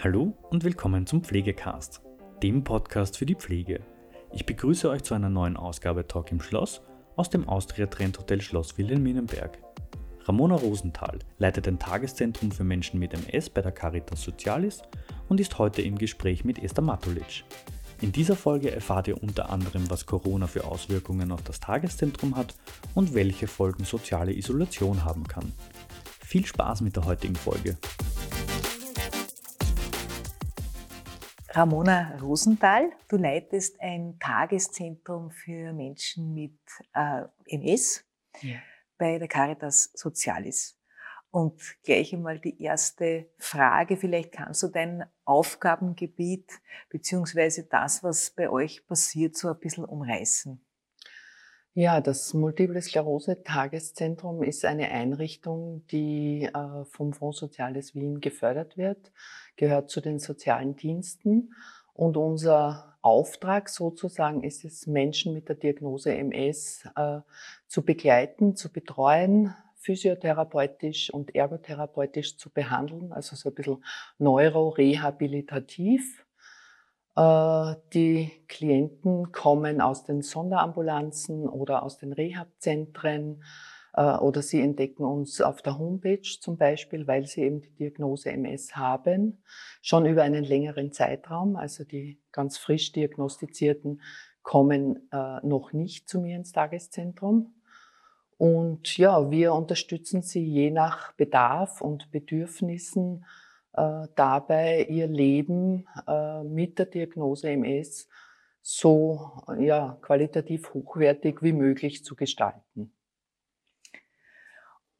Hallo und willkommen zum Pflegecast, dem Podcast für die Pflege. Ich begrüße euch zu einer neuen Ausgabe Talk im Schloss aus dem Austria Trend Hotel Schloss Wilhelminenberg. Ramona Rosenthal leitet ein Tageszentrum für Menschen mit MS bei der Caritas Socialis und ist heute im Gespräch mit Esther Matulic. In dieser Folge erfahrt ihr unter anderem, was Corona für Auswirkungen auf das Tageszentrum hat und welche Folgen soziale Isolation haben kann. Viel Spaß mit der heutigen Folge. Ramona Rosenthal, du leitest ein Tageszentrum für Menschen mit äh, MS ja. bei der Caritas Socialis. Und gleich einmal die erste Frage, vielleicht kannst du dein Aufgabengebiet beziehungsweise das, was bei euch passiert, so ein bisschen umreißen. Ja, das Multiple Sklerose Tageszentrum ist eine Einrichtung, die äh, vom Fonds Soziales Wien gefördert wird, gehört zu den sozialen Diensten und unser Auftrag sozusagen ist es, Menschen mit der Diagnose MS äh, zu begleiten, zu betreuen, physiotherapeutisch und ergotherapeutisch zu behandeln, also so ein bisschen neurorehabilitativ. Äh, die Klienten kommen aus den Sonderambulanzen oder aus den Rehabzentren äh, oder sie entdecken uns auf der Homepage zum Beispiel, weil sie eben die Diagnose MS haben, schon über einen längeren Zeitraum. Also die ganz frisch diagnostizierten kommen äh, noch nicht zu mir ins Tageszentrum. Und ja, wir unterstützen sie je nach Bedarf und Bedürfnissen dabei, ihr Leben äh, mit der Diagnose MS so ja, qualitativ hochwertig wie möglich zu gestalten.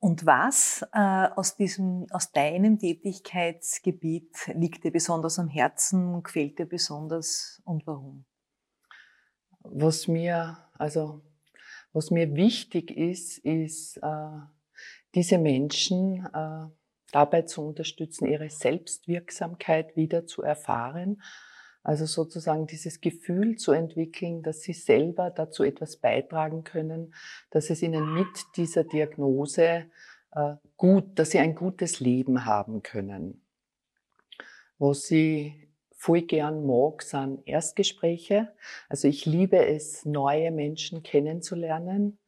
Und was äh, aus diesem, aus deinem Tätigkeitsgebiet liegt dir besonders am Herzen, gefällt dir besonders und warum? Was mir, also was mir wichtig ist, ist, äh, diese Menschen äh, dabei zu unterstützen, ihre Selbstwirksamkeit wieder zu erfahren. Also sozusagen dieses Gefühl zu entwickeln, dass sie selber dazu etwas beitragen können, dass es ihnen mit dieser Diagnose äh, gut, dass sie ein gutes Leben haben können. Wo sie voll gern mag, sind Erstgespräche. Also ich liebe es, neue Menschen kennenzulernen.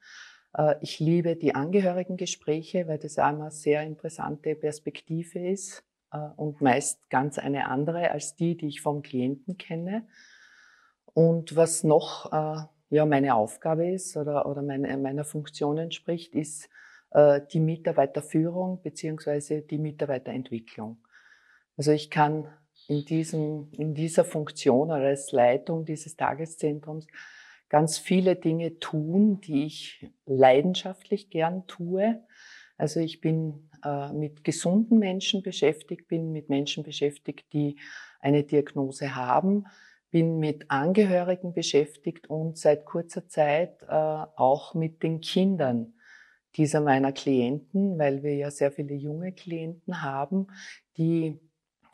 Äh, ich liebe die Angehörigengespräche, weil das auch eine sehr interessante Perspektive ist äh, und meist ganz eine andere als die, die ich vom Klienten kenne. Und was noch äh, ja, meine Aufgabe ist oder, oder meine, meiner Funktion entspricht, ist die Mitarbeiterführung beziehungsweise die Mitarbeiterentwicklung. Also ich kann in, diesem, in dieser Funktion oder als Leitung dieses Tageszentrums ganz viele Dinge tun, die ich leidenschaftlich gern tue. Also ich bin äh, mit gesunden Menschen beschäftigt, bin mit Menschen beschäftigt, die eine Diagnose haben, bin mit Angehörigen beschäftigt und seit kurzer Zeit äh, auch mit den Kindern dieser meiner Klienten, weil wir ja sehr viele junge Klienten haben, die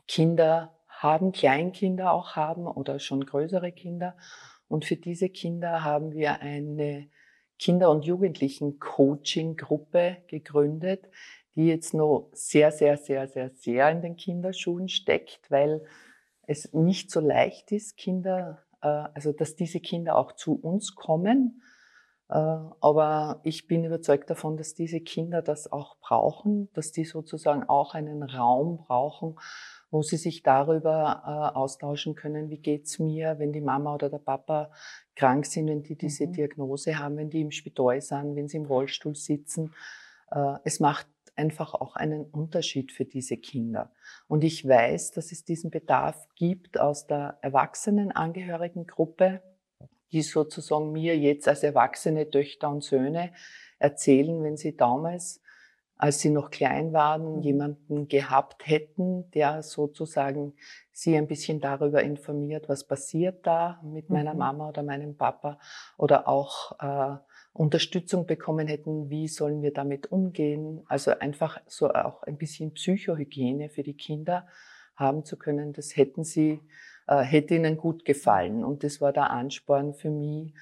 Kinder haben, Kleinkinder auch haben oder schon größere Kinder. Und für diese Kinder haben wir eine Kinder- und Jugendlichen-Coaching-Gruppe gegründet, die jetzt noch sehr, sehr, sehr, sehr, sehr in den Kinderschuhen steckt, weil es nicht so leicht ist, Kinder, äh, also dass diese Kinder auch zu uns kommen. Äh, aber ich bin überzeugt davon, dass diese Kinder das auch brauchen, dass die sozusagen auch einen Raum brauchen, wo sie sich darüber äh, austauschen können, wie geht's mir, wenn die Mama oder der Papa krank sind, wenn die diese mhm. Diagnose haben, wenn die im Spital sind, wenn sie im Rollstuhl sitzen. Äh, es macht einfach auch einen Unterschied für diese Kinder. Und ich weiß, dass es diesen Bedarf gibt aus der Erwachsenenangehörigengruppe, die sozusagen mir jetzt als erwachsene Töchter und Söhne erzählen, wenn sie damals als sie noch klein waren, mhm. jemanden gehabt hätten, der sozusagen sie ein bisschen darüber informiert, was passiert da mit meiner mhm. Mama oder meinem Papa oder auch äh, Unterstützung bekommen hätten, wie sollen wir damit umgehen. Also einfach so auch ein bisschen Psychohygiene für die Kinder haben zu können, das hätten sie, äh, hätte ihnen gut gefallen. Und das war der Ansporn für mich,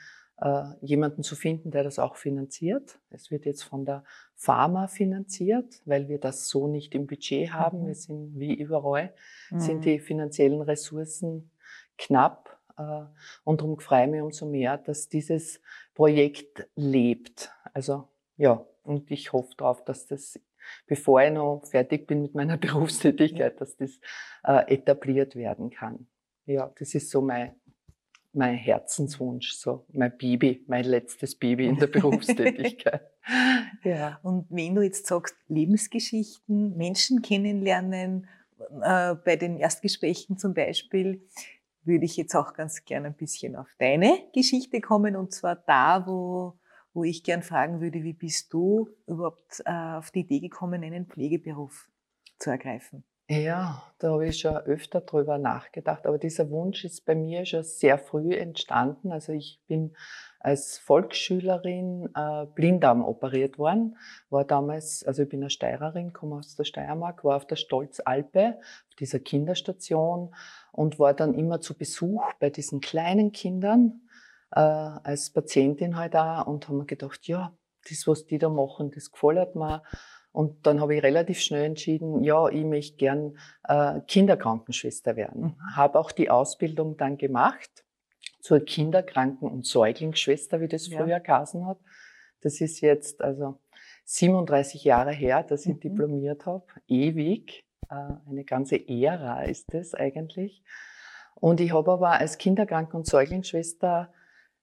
jemanden zu finden, der das auch finanziert. Es wird jetzt von der Pharma finanziert, weil wir das so nicht im Budget haben. Mhm. Wir sind wie überall, mhm. sind die finanziellen Ressourcen knapp. Äh, und darum freue ich mich umso mehr, dass dieses Projekt lebt. Also ja, und ich hoffe darauf, dass das, bevor ich noch fertig bin mit meiner Berufstätigkeit, dass das äh, etabliert werden kann. Ja, das ist so mein mein Herzenswunsch, so mein Baby, mein letztes Baby in der Berufstätigkeit. ja. Und wenn du jetzt sagst, Lebensgeschichten, Menschen kennenlernen, äh, bei den Erstgesprächen zum Beispiel, würde ich jetzt auch ganz gerne ein bisschen auf deine Geschichte kommen und zwar da, wo, wo ich gern fragen würde, wie bist du überhaupt äh, auf die Idee gekommen, einen Pflegeberuf zu ergreifen? Ja, da habe ich schon öfter drüber nachgedacht. Aber dieser Wunsch ist bei mir schon sehr früh entstanden. Also ich bin als Volksschülerin äh, Blinddarm operiert worden, war damals, also ich bin eine Steirerin, komme aus der Steiermark, war auf der Stolzalpe, auf dieser Kinderstation und war dann immer zu Besuch bei diesen kleinen Kindern äh, als Patientin halt auch und haben mir gedacht, ja, das, was die da machen, das gefällt mir. Und dann habe ich relativ schnell entschieden, ja, ich möchte gern äh, Kinderkrankenschwester werden. Mhm. Habe auch die Ausbildung dann gemacht zur Kinderkranken- und Säuglingsschwester, wie das ja. früher geheißen hat. Das ist jetzt also 37 Jahre her, dass ich mhm. diplomiert habe. Ewig. Äh, eine ganze Ära ist es eigentlich. Und ich habe aber als Kinderkranken- und Säuglingsschwester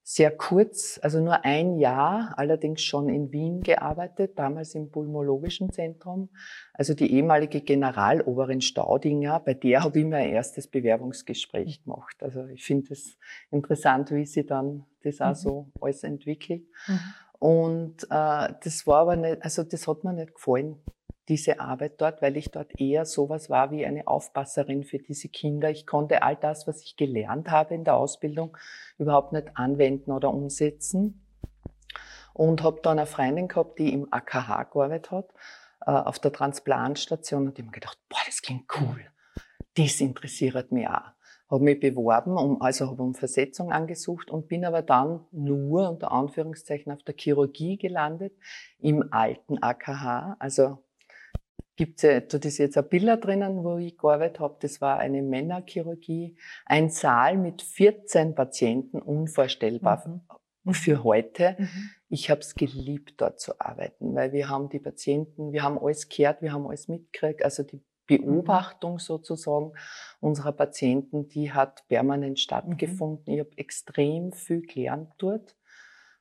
sehr kurz, also nur ein Jahr, allerdings schon in Wien gearbeitet, damals im Pulmologischen Zentrum. Also die ehemalige Generaloberin Staudinger, bei der habe ich mein erstes Bewerbungsgespräch gemacht. Also ich finde es interessant, wie sie dann das auch mhm. so alles entwickelt. Mhm. Und äh, das war aber nicht, also das hat mir nicht gefallen diese Arbeit dort, weil ich dort eher sowas war wie eine Aufpasserin für diese Kinder. Ich konnte all das, was ich gelernt habe in der Ausbildung, überhaupt nicht anwenden oder umsetzen. Und habe dann eine Freundin gehabt, die im AKH gearbeitet hat, äh, auf der Transplantstation und ich mir gedacht, boah, das klingt cool. Das interessiert mich auch. Habe mich beworben, um, also habe um Versetzung angesucht und bin aber dann nur unter Anführungszeichen auf der Chirurgie gelandet im alten AKH, also gibt's ja, da ist jetzt ein Bilder drinnen, wo ich gearbeitet habe. Das war eine Männerchirurgie. Ein Saal mit 14 Patienten, unvorstellbar mhm. für heute. Mhm. Ich habe es geliebt, dort zu arbeiten, weil wir haben die Patienten, wir haben alles gehört, wir haben alles mitgekriegt. Also die Beobachtung sozusagen unserer Patienten, die hat permanent stattgefunden. Mhm. Ich habe extrem viel gelernt dort,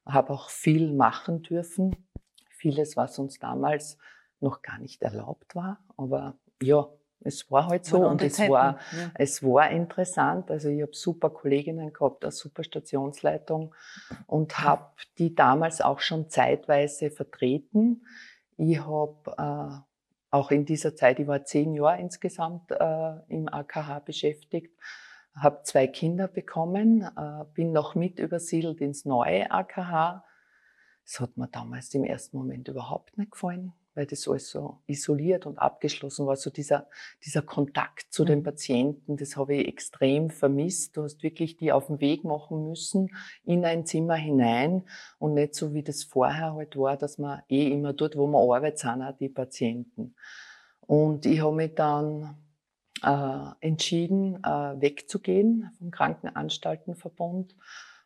habe auch viel machen dürfen. Vieles, was uns damals noch gar nicht erlaubt war. Aber ja, es war halt so und es war, ja. es war interessant. Also ich habe super Kolleginnen gehabt, eine super Stationsleitung und habe die damals auch schon zeitweise vertreten. Ich habe äh, auch in dieser Zeit, ich war zehn Jahre insgesamt äh, im AKH beschäftigt, habe zwei Kinder bekommen, äh, bin noch mit übersiedelt ins neue AKH. Das hat mir damals im ersten Moment überhaupt nicht gefallen weil das alles so isoliert und abgeschlossen war. So dieser, dieser Kontakt zu den mhm. Patienten, das habe ich extrem vermisst. Du hast wirklich die auf den Weg machen müssen in ein Zimmer hinein und nicht so wie das vorher halt war, dass man eh immer dort, wo man arbeitet, sind auch die Patienten. Und ich habe mich dann äh, entschieden, äh, wegzugehen vom Krankenanstaltenverbund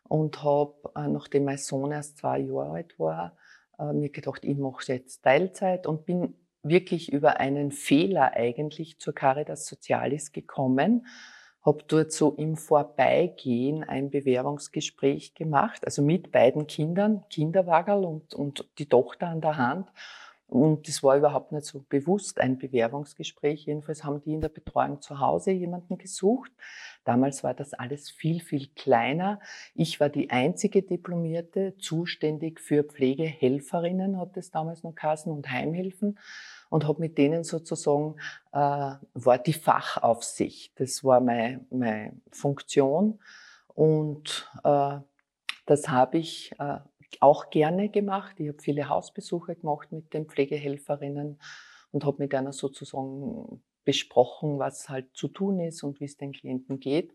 und habe, äh, nachdem mein Sohn erst zwei Jahre alt war, äh, mir gedacht, ich mache jetzt Teilzeit und bin wirklich über einen Fehler eigentlich zur Caritas Socialis gekommen, habe dort so im Vorbeigehen ein Bewerbungsgespräch gemacht, also mit beiden Kindern, Kinderwagerl und, und die Tochter an der Hand und das war überhaupt nicht so bewusst ein Bewerbungsgespräch. Jedenfalls haben die in der Betreuung zu Hause jemanden gesucht. Damals war das alles viel, viel kleiner. Ich war die einzige Diplomierte, zuständig für Pflegehelferinnen, hat es damals noch Kassen und Heimhilfen und habe mit denen sozusagen, äh, war die Fachaufsicht. Das war meine, meine Funktion und äh, das habe ich äh, auch gerne gemacht. Ich habe viele Hausbesuche gemacht mit den Pflegehelferinnen und habe mit einer sozusagen besprochen, was halt zu tun ist und wie es den Klienten geht.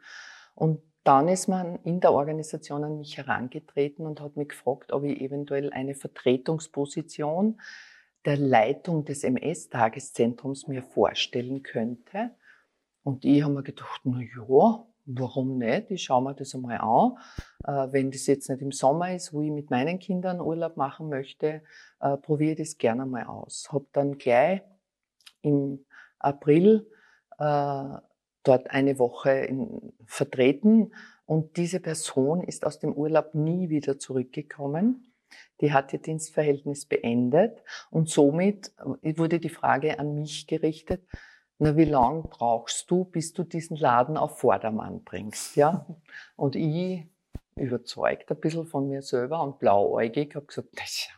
Und dann ist man in der Organisation an mich herangetreten und hat mich gefragt, ob ich eventuell eine Vertretungsposition der Leitung des MS-Tageszentrums mir vorstellen könnte. Und ich habe mir gedacht, na ja, warum nicht? Ich schaue mir das einmal an. Äh, wenn das jetzt nicht im Sommer ist, wo ich mit meinen Kindern Urlaub machen möchte, äh, probiere ich das gerne mal aus. Habe dann gleich im April äh, dort eine Woche in, vertreten und diese Person ist aus dem Urlaub nie wieder zurückgekommen. Die hat ihr Dienstverhältnis beendet und somit wurde die Frage an mich gerichtet, na, wie lang brauchst du, bis du diesen Laden auf Vordermann bringst, ja? Und ich, überzeugt ein bisschen von mir selber und blauäugig, habe gesagt, das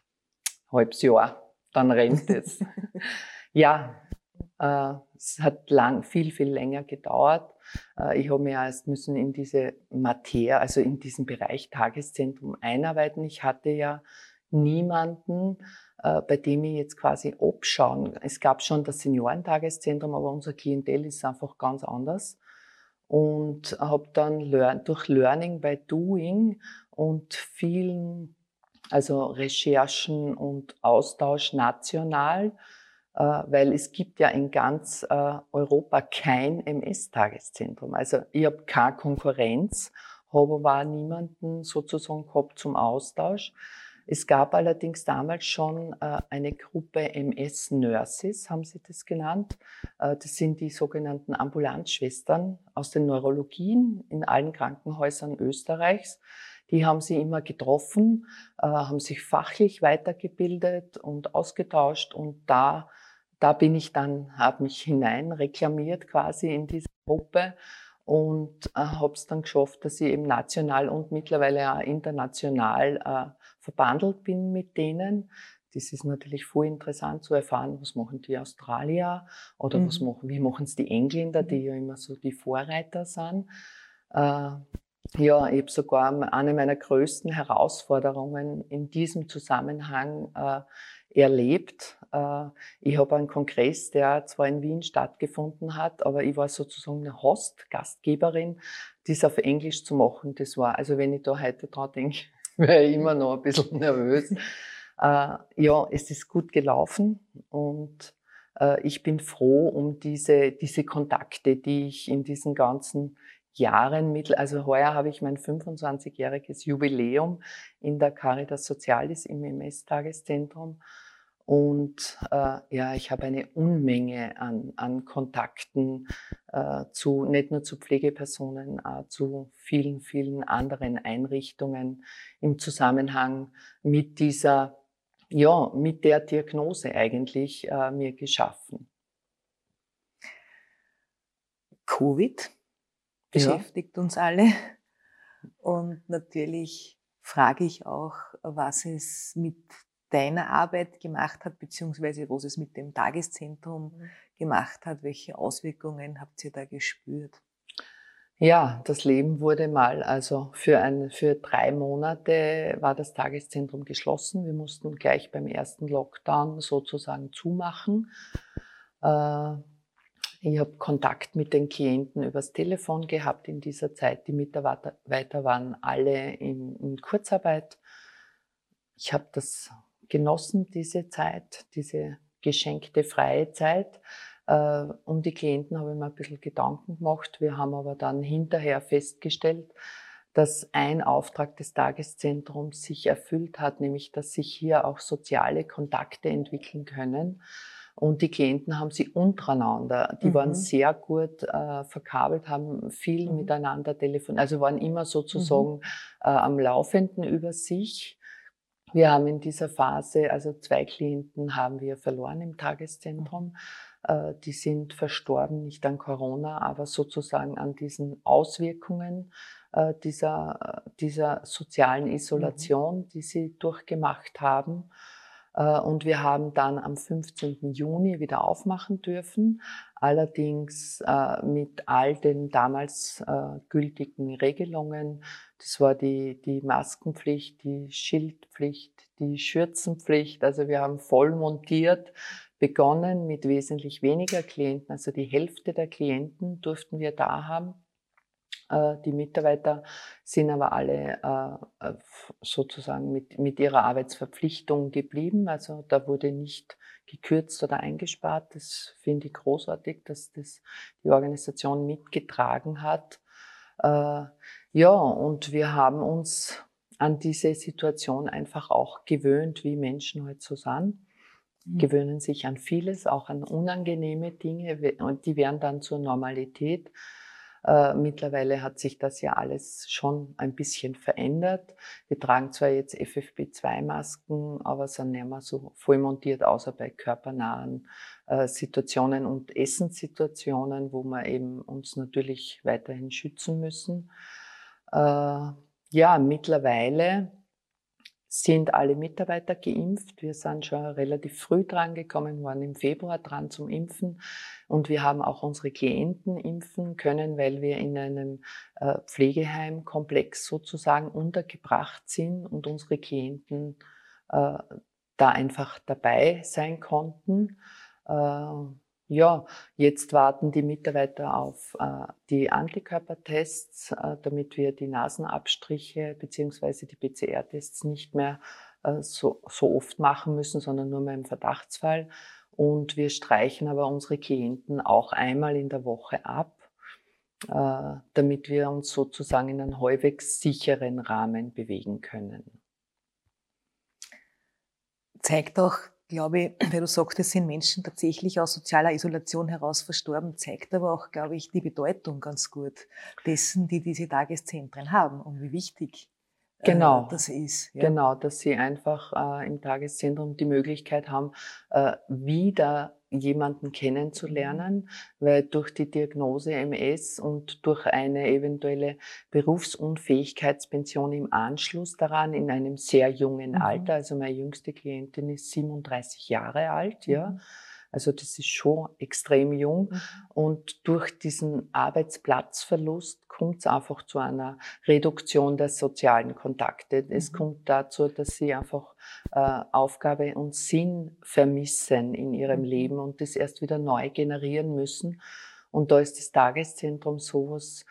halbes Jahr, dann rennt es. ja, äh, es hat lang, viel, viel länger gedauert. Äh, ich habe mir erst müssen in diese Materie, also in diesen Bereich Tageszentrum einarbeiten. Ich hatte ja niemanden, bei dem ich jetzt quasi abschauen. Es gab schon das Seniorentageszentrum, aber unser Klientel ist einfach ganz anders. Und habe dann learn, durch Learning by Doing und vielen, also Recherchen und Austausch national, äh, weil es gibt ja in ganz äh, Europa kein MS-Tageszentrum. Also ich habe keine Konkurrenz, habe aber niemanden sozusagen gehabt zum Austausch. Es gab allerdings damals schon äh, eine Gruppe MS-Nurses, haben sie das genannt. Äh, das sind die sogenannten Ambulanzschwestern aus den Neurologien in allen Krankenhäusern Österreichs. Die haben sie immer getroffen, äh, haben sich fachlich weitergebildet und ausgetauscht und da, da bin ich dann, habe mich hinein reklamiert quasi in diese Gruppe und habe es dann geschafft, dass ich eben national und mittlerweile auch international verbandelt bin mit denen. Das ist natürlich voll interessant zu erfahren, was machen die Australier oder mhm. was machen, wie machen es die Engländer, die mhm. ja immer so die Vorreiter sind. Äh, ja, ich habe sogar eine meiner größten Herausforderungen in diesem Zusammenhang äh, erlebt. Äh, ich habe einen Kongress, der zwar in Wien stattgefunden hat, aber ich war sozusagen eine Host, Gastgeberin, das auf Englisch zu machen. Das war, also wenn ich da heute dran denke, wäre immer noch ein bisschen nervös. Äh, ja, es ist gut gelaufen und äh, ich bin froh um diese, diese Kontakte, die ich in diesen ganzen Jahren mittel, also heuer habe ich mein 25-jähriges Jubiläum in der Caritas Sozialis im MS-Tageszentrum. Und äh, ja, ich habe eine Unmenge an, an Kontakten äh, zu, nicht nur zu Pflegepersonen, äh, zu vielen, vielen anderen Einrichtungen im Zusammenhang mit dieser, ja, mit der Diagnose eigentlich äh, mir geschaffen. Covid beschäftigt ja. uns alle. Und natürlich frage ich auch, was es mit deiner Arbeit gemacht hat, beziehungsweise was es mit dem Tageszentrum mhm. gemacht hat. Welche Auswirkungen habt ihr da gespürt? Ja, das Leben wurde mal, also für, ein, für drei Monate war das Tageszentrum geschlossen. Wir mussten gleich beim ersten Lockdown sozusagen zumachen. Äh, ich habe Kontakt mit den Klienten übers Telefon gehabt in dieser Zeit. Die Mitarbeiter waren alle in, in Kurzarbeit. Ich habe das genossen, diese Zeit, diese geschenkte freie Zeit. Äh, um die Klienten habe ich mir ein bisschen Gedanken gemacht. Wir haben aber dann hinterher festgestellt, dass ein Auftrag des Tageszentrums sich erfüllt hat, nämlich dass sich hier auch soziale Kontakte entwickeln können. Und die Klienten haben sie untereinander, die mhm. waren sehr gut äh, verkabelt, haben viel mhm. miteinander telefoniert, also waren immer sozusagen mhm. äh, am Laufenden über sich. Wir haben in dieser Phase, also zwei Klienten haben wir verloren im Tageszentrum. Äh, die sind verstorben, nicht an Corona, aber sozusagen an diesen Auswirkungen äh, dieser, dieser sozialen Isolation, mhm. die sie durchgemacht haben. Äh, und wir haben dann am 15. Juni wieder aufmachen dürfen, allerdings äh, mit all den damals äh, gültigen Regelungen. Das war die, die Maskenpflicht, die Schildpflicht, die Schürzenpflicht. Also wir haben voll montiert begonnen mit wesentlich weniger Klienten. Also die Hälfte der Klienten durften wir da haben. Äh, die Mitarbeiter sind aber alle äh, äh, sozusagen mit, mit ihrer Arbeitsverpflichtung geblieben. Also da wurde nicht gekürzt oder eingespart. Das finde ich großartig, dass das die Organisation mitgetragen hat. Ja, und wir haben uns an diese Situation einfach auch gewöhnt, wie Menschen heute so sind. Mhm. Gewöhnen sich an vieles, auch an unangenehme Dinge und die werden dann zur Normalität. Äh, mittlerweile hat sich das ja alles schon ein bisschen verändert. Wir tragen zwar jetzt FFP2-Masken, aber sind nicht mehr so voll montiert, außer bei körpernahen äh, Situationen und Essenssituationen, wo wir eben uns natürlich weiterhin schützen müssen. Äh, ja, mittlerweile sind alle Mitarbeiter geimpft. Wir sind schon relativ früh dran gekommen, waren im Februar dran zum Impfen. Und wir haben auch unsere Klienten impfen können, weil wir in einem äh, Pflegeheimkomplex sozusagen untergebracht sind und unsere Klienten äh, da einfach dabei sein konnten. Ja, jetzt warten die Mitarbeiter auf äh, die Antikörpertests, äh, damit wir die Nasenabstriche beziehungsweise die PCR-Tests nicht mehr äh, so, so oft machen müssen, sondern nur mehr im Verdachtsfall. Und wir streichen aber unsere Klienten auch einmal in der Woche ab, äh, damit wir uns sozusagen in einen halbwegs sicheren Rahmen bewegen können. Zeigt auch glaube ich, weil du sagst, es sind Menschen tatsächlich aus sozialer Isolation heraus verstorben, zeigt aber auch, glaube ich, die Bedeutung ganz gut dessen, die diese Tageszentren haben und wie wichtig äh, genau. das ist. Ja. Genau, dass sie einfach äh, im Tageszentrum die Möglichkeit haben, äh, wieder jemanden kennenzulernen, weil durch die Diagnose MS und durch eine eventuelle Berufsunfähigkeitspension im Anschluss daran in einem sehr jungen mhm. Alter, also meine jüngste Klientin ist 37 Jahre alt, ja, mhm. Also das ist schon extrem jung. Mhm. Und durch diesen Arbeitsplatzverlust kommt es einfach zu einer Reduktion der sozialen Kontakte. Es mhm. kommt dazu, dass sie einfach äh, Aufgabe und Sinn vermissen in ihrem mhm. Leben und das erst wieder neu generieren müssen. Und da ist das Tageszentrum sowas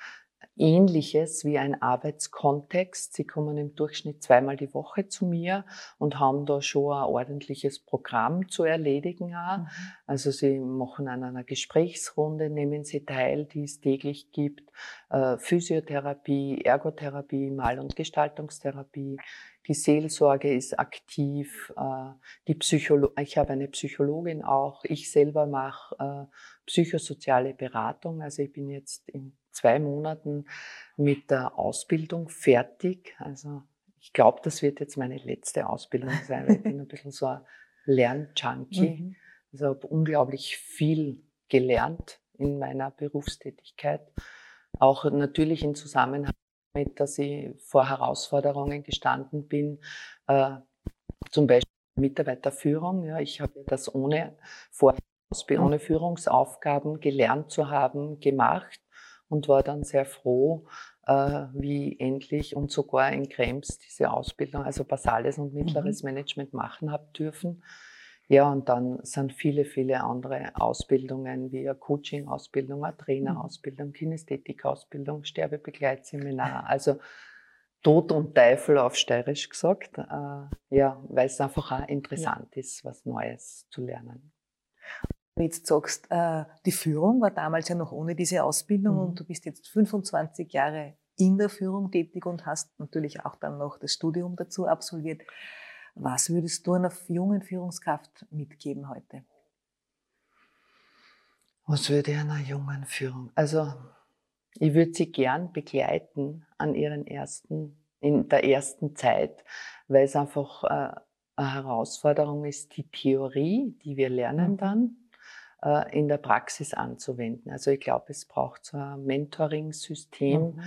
Ähnliches wie ein Arbeitskontext. Sie kommen im Durchschnitt zweimal die Woche zu mir und haben da schon ein ordentliches Programm zu erledigen. Auch. Mhm. Also sie machen an einer Gesprächsrunde, nehmen sie teil, die es täglich gibt. Äh, Physiotherapie, Ergotherapie, Mal- und Gestaltungstherapie. Die Seelsorge ist aktiv. Äh, die Psycholo ich habe eine Psychologin auch. Ich selber mache äh, psychosoziale Beratung. Also ich bin jetzt im zwei Monaten mit der Ausbildung fertig. Also ich glaube, das wird jetzt meine letzte Ausbildung sein, weil ich bin ein bisschen so ein Lernjunkie. Mhm. Also habe unglaublich viel gelernt in meiner Berufstätigkeit. Auch natürlich in Zusammenhang mit, dass ich vor Herausforderungen gestanden bin, äh, zum Beispiel Mitarbeiterführung. Ja, ich habe das ohne, Vor ohne Führungsaufgaben gelernt zu haben, gemacht und war dann sehr froh, äh, wie endlich und sogar in Krems diese Ausbildung, also basales und mittleres mhm. Management machen habe dürfen. Ja, und dann sind viele, viele andere Ausbildungen wie eine Coaching-Ausbildung, eine Trainerausbildung, mhm. Kinästhetik-Ausbildung, Sterbebegleitseminar. Also Tod und Teufel auf Steirisch gesagt. Äh, ja, weil es einfach auch interessant ja. ist, was Neues zu lernen du jetzt sagst, äh, die Führung war damals ja noch ohne diese Ausbildung mhm. und du bist jetzt 25 Jahre in der Führung tätig und hast natürlich auch dann noch das Studium dazu absolviert. Was würdest du einer jungen Führungskraft mitgeben heute? Was würde ich einer jungen Führung? Also, ich würde sie gern begleiten an ihren ersten, in der ersten Zeit, weil es einfach äh, eine Herausforderung ist, die Theorie, die wir lernen mhm. dann, in der Praxis anzuwenden. Also ich glaube, es braucht so ein Mentoring-System, mhm.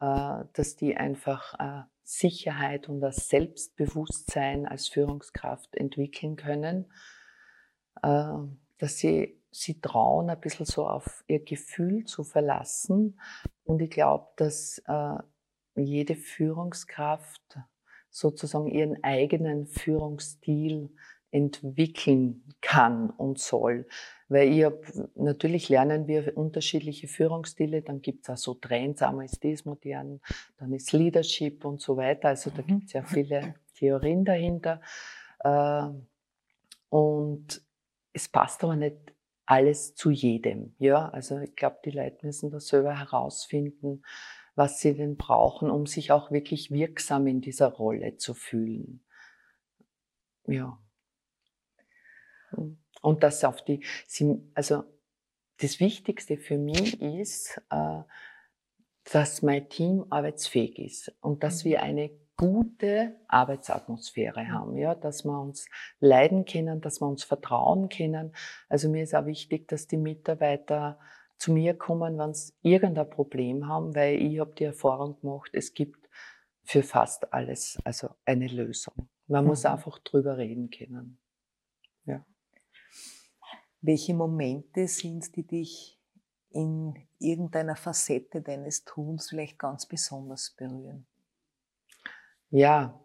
Äh, dass die einfach äh, Sicherheit und das Selbstbewusstsein als Führungskraft entwickeln können, dass sie sie trauen, ein bisschen so auf ihr Gefühl zu verlassen. Und ich glaube, dass jede Führungskraft sozusagen ihren eigenen Führungsstil entwickeln kann und soll Weil ich hab, natürlich lernen wir unterschiedliche Führungsstile, dann gibt es auch so Trends, einmal ist das modern, dann ist Leadership und so weiter. Also da gibt es ja viele Theorien dahinter. Äh, und es passt aber nicht alles zu jedem. Ja, also ich glaube, die Leute müssen das selber herausfinden, was sie denn brauchen, um sich auch wirklich wirksam in dieser Rolle zu fühlen. Ja. Und das auf die, also das Wichtigste für mich ist, äh, dass mein Team arbeitsfähig ist und dass wir mhm. eine gute Arbeitsatmosphäre haben, ja, dass wir uns leiden können, dass wir uns vertrauen können. Also mir ist auch wichtig, dass die Mitarbeiter zu mir kommen, wenn sie irgendein Problem haben, weil ich habe die Erfahrung gemacht, es gibt für fast alles also eine Lösung. Man muss mhm. einfach drüber reden können. Welche Momente sind, die dich in irgendeiner Facette deines Tuns vielleicht ganz besonders berühren? Ja,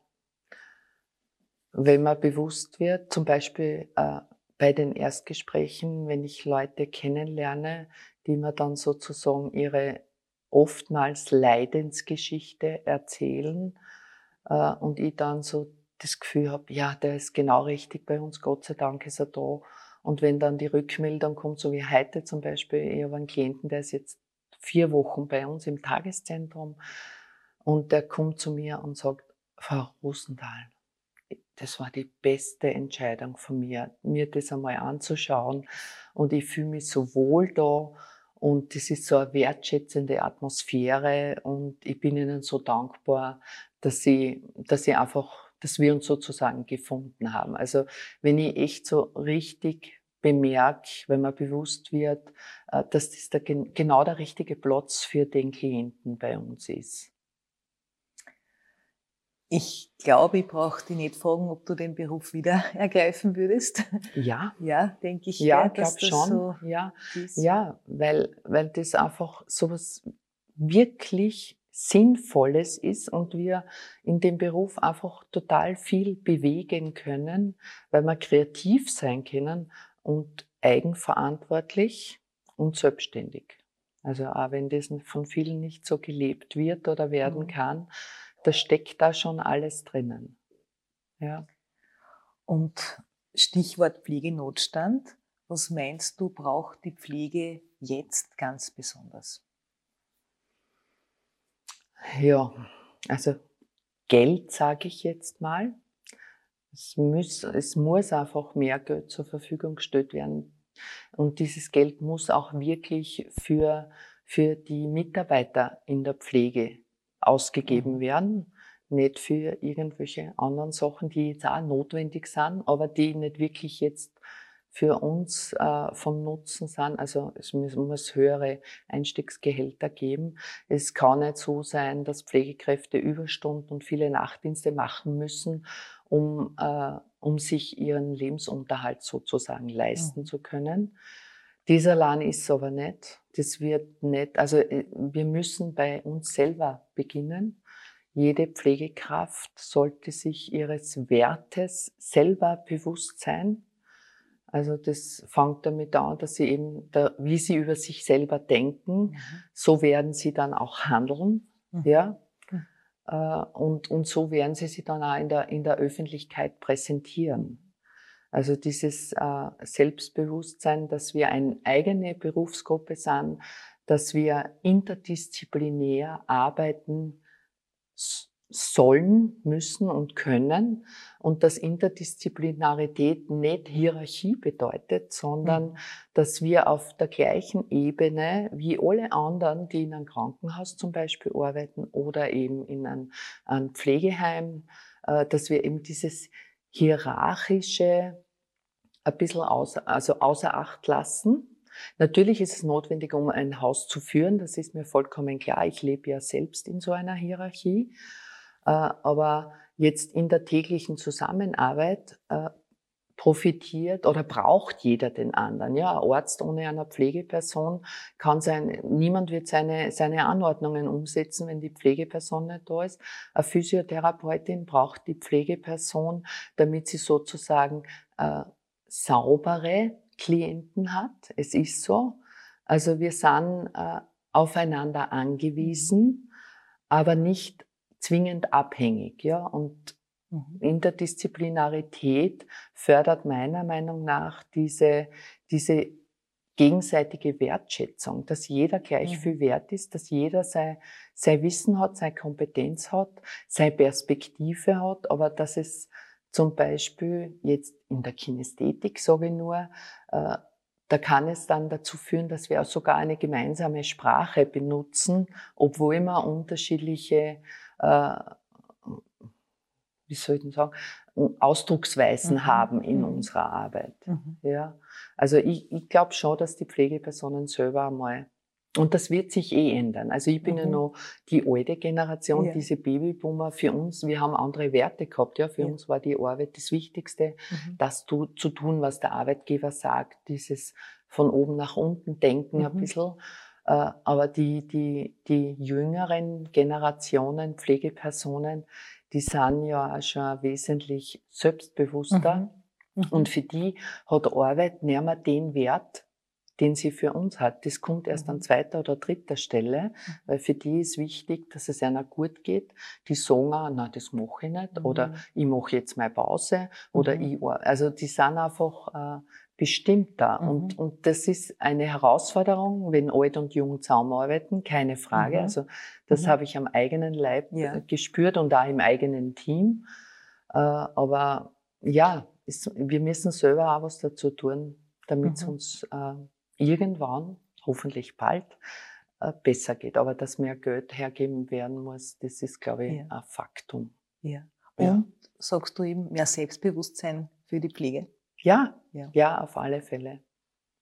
wenn man bewusst wird, zum Beispiel äh, bei den Erstgesprächen, wenn ich Leute kennenlerne, die mir dann sozusagen ihre oftmals Leidensgeschichte erzählen äh, und ich dann so das Gefühl habe, ja, der ist genau richtig bei uns, Gott sei Dank ist er da. Und wenn dann die Rückmeldung kommt, so wie heute zum Beispiel, ich habe einen Klienten, der ist jetzt vier Wochen bei uns im Tageszentrum und der kommt zu mir und sagt, Frau Rosenthal, das war die beste Entscheidung von mir, mir das einmal anzuschauen. Und ich fühle mich so wohl da und das ist so eine wertschätzende Atmosphäre und ich bin Ihnen so dankbar, dass Sie, dass Sie einfach, dass wir uns sozusagen gefunden haben. Also wenn ich echt so richtig bemerke, wenn man bewusst wird, äh, dass das der, genau der richtige Platz für den Klienten bei uns ist. Ich glaube, ich brauche dich nicht fragen, ob du den Beruf wieder ergreifen würdest. Ja. Ja, denke ich. Ja, ich glaube schon. So ja, ja weil, weil das einfach so was wirklich Sinnvolles ist und wir in dem Beruf einfach total viel bewegen können, weil wir kreativ sein können und eigenverantwortlich und selbstständig. Also auch wenn das von vielen nicht so gelebt wird oder werden mhm. kann, da steckt da schon alles drinnen. Ja. Und Stichwort Pflegenotstand. Was meinst du, braucht die Pflege jetzt ganz besonders? Ja, also Geld sage ich jetzt mal. Es muss, es muss einfach mehr Geld zur Verfügung gestellt werden. Und dieses Geld muss auch wirklich für, für die Mitarbeiter in der Pflege ausgegeben mhm. werden. Nicht für irgendwelche anderen Sachen, die jetzt auch notwendig sind, aber die nicht wirklich jetzt für uns äh, von Nutzen sind. Also es muss, höhere Einstiegsgehälter geben. Es kann nicht so sein, dass Pflegekräfte Überstunden und viele Nachtdienste machen müssen, um, äh, um sich ihren Lebensunterhalt sozusagen leisten mhm. zu können. Dieser Lan ist aber nicht. Das wird nicht, also äh, wir müssen bei uns selber beginnen. Jede Pflegekraft sollte sich ihres Wertes selber bewusst sein. Also das fängt damit an, dass sie eben, da, wie sie über sich selber denken, mhm. so werden sie dann auch handeln, mhm. ja. Mhm. Äh, und, und so werden sie sich dann auch in der, in der Öffentlichkeit präsentieren. Also dieses äh, Selbstbewusstsein, dass wir eine eigene Berufsgruppe sind, dass wir interdisziplinär arbeiten sollen, müssen und können und dass Interdisziplinarität nicht Hierarchie bedeutet, sondern mhm. dass wir auf der gleichen Ebene wie alle anderen, die in einem Krankenhaus zum Beispiel arbeiten oder eben in einem, einem Pflegeheim, äh, dass wir eben dieses hierarchische ein bisschen außer, also außer Acht lassen. Natürlich ist es notwendig, um ein Haus zu führen. Das ist mir vollkommen klar. Ich lebe ja selbst in so einer Hierarchie. Äh, aber jetzt in der täglichen Zusammenarbeit äh, profitiert oder braucht jeder den anderen. Ja, ein Arzt ohne eine Pflegeperson kann sein, niemand wird seine, seine Anordnungen umsetzen, wenn die Pflegeperson nicht da ist. Eine Physiotherapeutin braucht die Pflegeperson, damit sie sozusagen äh, saubere Klienten hat. Es ist so. Also wir sind äh, aufeinander angewiesen, aber nicht zwingend abhängig. Ja? Und mhm. Interdisziplinarität fördert meiner Meinung nach diese, diese gegenseitige Wertschätzung, dass jeder gleich mhm. viel wert ist, dass jeder sein, sein Wissen hat, seine Kompetenz hat, seine Perspektive hat, aber dass es zum Beispiel jetzt in der Kinästhetik, sage ich nur, äh, da kann es dann dazu führen, dass wir auch sogar eine gemeinsame Sprache benutzen, obwohl wir unterschiedliche, äh, wie soll ich denn sagen, Ausdrucksweisen mhm. haben in mhm. unserer Arbeit. Mhm. Ja. Also ich, ich glaube schon, dass die Pflegepersonen selber einmal und das wird sich eh ändern. Also ich bin mhm. ja noch die alte Generation, ja. diese Babyboomer. Für uns, wir haben andere Werte gehabt. Ja, für ja. uns war die Arbeit das Wichtigste, mhm. das zu, zu tun, was der Arbeitgeber sagt. Dieses von oben nach unten denken mhm. ein bisschen. Äh, aber die, die, die jüngeren Generationen, Pflegepersonen, die sind ja auch schon wesentlich selbstbewusster. Mhm. Mhm. Und für die hat Arbeit nicht mehr den Wert, den sie für uns hat. Das kommt erst an mhm. zweiter oder dritter Stelle, mhm. weil für die ist wichtig, dass es einer gut geht. Die sagen auch, na, das mache ich nicht, mhm. oder ich mache jetzt mal Pause, oder mhm. ich, also die sind einfach äh, bestimmter. Mhm. Und, und das ist eine Herausforderung, wenn alt und jung zusammenarbeiten, keine Frage. Mhm. Also das habe ich am eigenen Leib ja. gespürt und auch im eigenen Team. Äh, aber ja, ist, wir müssen selber auch was dazu tun, damit es uns äh, irgendwann, hoffentlich bald, äh, besser geht. Aber dass mehr Geld hergeben werden muss, das ist, glaube ich, ja. ein Faktum. Ja. Und ja. sagst du eben mehr Selbstbewusstsein für die Pflege? Ja, ja, ja auf alle Fälle.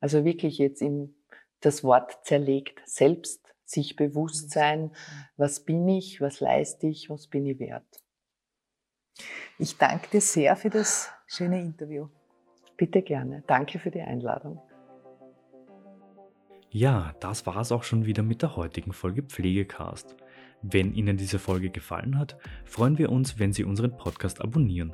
Also wirklich jetzt im, das Wort zerlegt, selbst sich bewusst sein, was bin ich, was leiste ich, was bin ich wert. Ich danke dir sehr für das schöne Interview. Bitte gerne. Danke für die Einladung. Ja, das war es auch schon wieder mit der heutigen Folge Pflegecast. Wenn Ihnen diese Folge gefallen hat, freuen wir uns, wenn Sie unseren Podcast abonnieren.